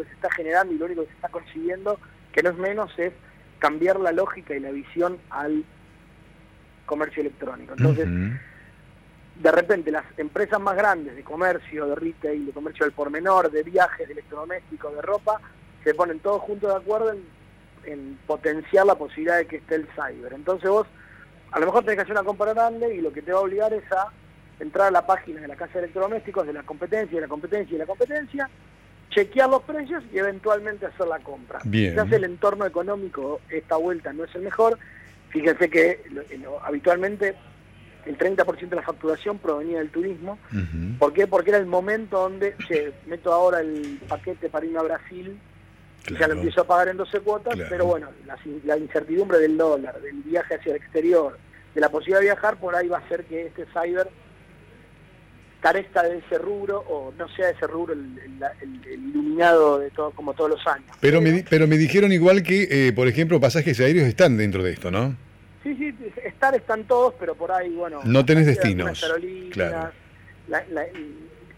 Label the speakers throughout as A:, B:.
A: único que se está generando y lo único que se está consiguiendo, que no es menos, es cambiar la lógica y la visión al comercio electrónico. Entonces, de repente las empresas más grandes de comercio, de retail, de comercio del por menor, de viajes, de electrodomésticos, de ropa, se ponen todos juntos de acuerdo en, en potenciar la posibilidad de que esté el cyber. Entonces vos a lo mejor tenés que hacer una compra grande y lo que te va a obligar es a entrar a la página de la casa de electrodomésticos, de la competencia, de la competencia y de la competencia, chequear los precios y eventualmente hacer la compra.
B: Bien.
A: Quizás el entorno económico esta vuelta no es el mejor. Fíjense que habitualmente el 30% de la facturación provenía del turismo. ¿Por qué? Porque era el momento donde, che, meto ahora el paquete para irme a Brasil, ya lo empiezo a pagar en 12 cuotas, pero bueno, la, incertidumbre del dólar, del viaje hacia el exterior, de la posibilidad de viajar, por ahí va a ser que este cyber carezca de ese rubro o no sea ese rubro el, iluminado de todo como todos los años.
B: Pero me, pero me dijeron igual que, eh, por ejemplo, pasajes aéreos están dentro de esto, ¿no?
A: Sí, sí, estar están todos, pero por ahí, bueno...
B: No tenés destinos. Claro.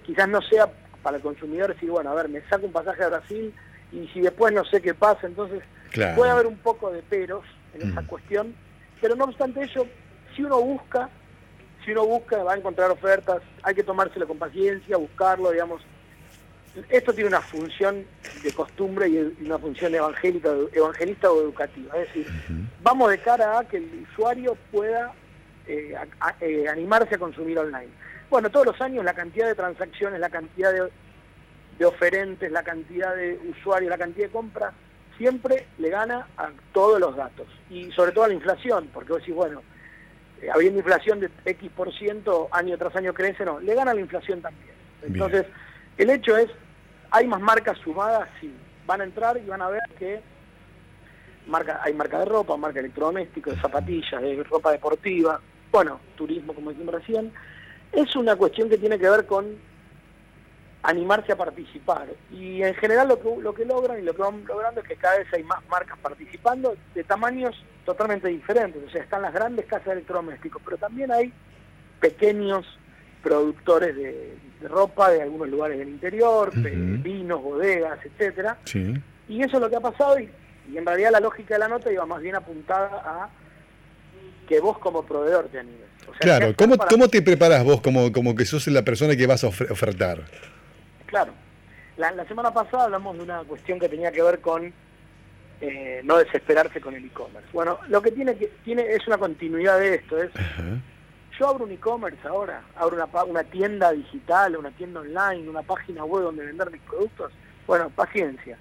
A: quizás no sea para el consumidor decir, bueno, a ver, me saco un pasaje a Brasil y si después no sé qué pasa, entonces puede haber un poco de peros en esa mm. cuestión, pero no obstante ello, si uno busca, si uno busca va a encontrar ofertas, hay que tomárselo con paciencia, buscarlo, digamos. Esto tiene una función de costumbre y una función evangélica, evangelista o educativa. Es decir, vamos de cara a que el usuario pueda eh, eh, animarse a consumir online. Bueno, todos los años la cantidad de transacciones, la cantidad de, de oferentes, la cantidad de usuarios, la cantidad de compras, siempre le gana a todos los datos. Y sobre todo a la inflación, porque vos decís, bueno, habiendo inflación de X por ciento, año tras año crece, no, le gana la inflación también. Entonces, el hecho es, hay más marcas sumadas, sí, van a entrar y van a ver que marca, hay marca de ropa, marca de electrodomésticos, de zapatillas, de ropa deportiva, bueno, turismo, como dijimos recién. Es una cuestión que tiene que ver con animarse a participar. Y en general lo que, lo que logran y lo que van logrando es que cada vez hay más marcas participando de tamaños totalmente diferentes. O sea, están las grandes casas de electrodomésticos, pero también hay pequeños productores de, ropa de algunos lugares del interior, vinos, bodegas, etcétera. Y eso es lo que ha pasado y, en realidad la lógica de la nota iba más bien apuntada a que vos como proveedor te animes.
B: claro, ¿Cómo, ¿cómo te preparas vos como, como que sos la persona que vas a ofertar?
A: Claro. La, semana pasada hablamos de una cuestión que tenía que ver con eh, no desesperarse con el e-commerce. Bueno, lo que tiene que tiene es una continuidad de esto. Es, yo abro un e-commerce ahora, abro una, una tienda digital, una tienda online, una página web donde vender mis productos. Bueno, paciencia.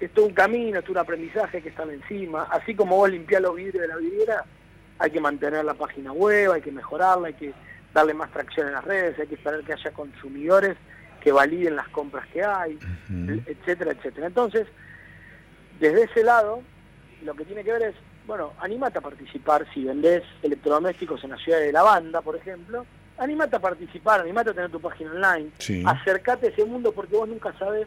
A: Es un camino, es un aprendizaje que está encima. Así como vos limpiás los vidrios de la vidriera, hay que mantener la página web, hay que mejorarla, hay que darle más tracción en las redes, hay que esperar que haya consumidores que validen las compras que hay, etcétera, etcétera. Entonces, desde ese lado, lo que tiene que ver es, bueno, animate a participar si vendés electrodomésticos en la ciudad de La Banda, por ejemplo, animate a participar, animate a tener tu página online, acercate a ese mundo porque vos nunca sabes.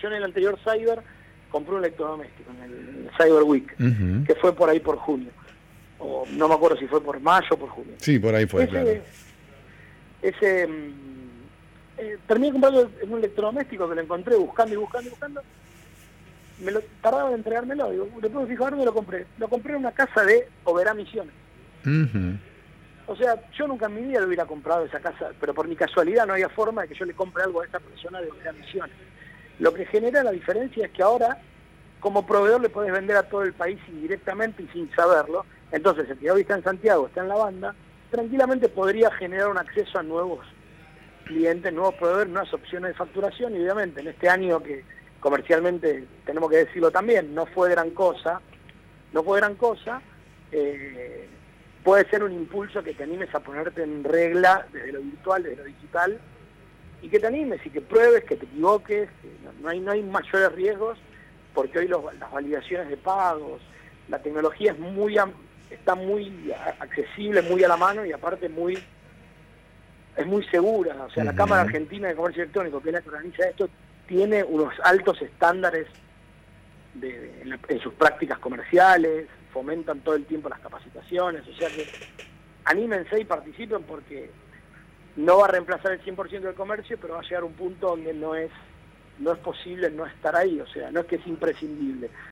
A: Yo en el anterior Cyber compré un electrodoméstico, en el, Cyber Week, que fue por ahí por junio. O no me acuerdo si fue por mayo o por junio.
B: Sí, por ahí fue, claro.
A: Ese mm, eh, terminé comprando un electrodoméstico que lo encontré buscando y buscando y buscando. Me lo tardaba en entregármelo. Digo, después fijar dónde lo compré. Lo compré en una casa de Oberá Misiones. O sea, yo nunca en mi vida lo hubiera comprado esa casa, pero por mi casualidad no había forma de que yo le compre algo a esa persona de Oberá Misiones. Lo que genera la diferencia es que ahora, como proveedor, le puedes vender a todo el país indirectamente y sin saberlo. Entonces, el que hoy está en Santiago, está en la banda, tranquilamente podría generar un acceso a nuevos clientes, nuevos proveedores, nuevas opciones de facturación y obviamente en este año que comercialmente, tenemos que decirlo también, no fue gran cosa, no fue gran cosa, eh, puede ser un impulso que te animes a ponerte en regla desde lo virtual, desde lo digital, y que te animes y que pruebes, que te equivoques, no, hay, no hay mayores riesgos, porque hoy las validaciones de pagos, la tecnología es muy está muy accesible, muy a la mano y aparte muy es muy segura. O sea, la Cámara Argentina de Comercio Electrónico, que es la que organiza esto, tiene unos altos estándares en, sus prácticas comerciales, fomentan todo el tiempo las capacitaciones, o sea que anímense y participen porque no va a reemplazar el 100% del comercio, pero va a llegar a un punto donde no es no es posible no estar ahí, o sea, no es que es imprescindible.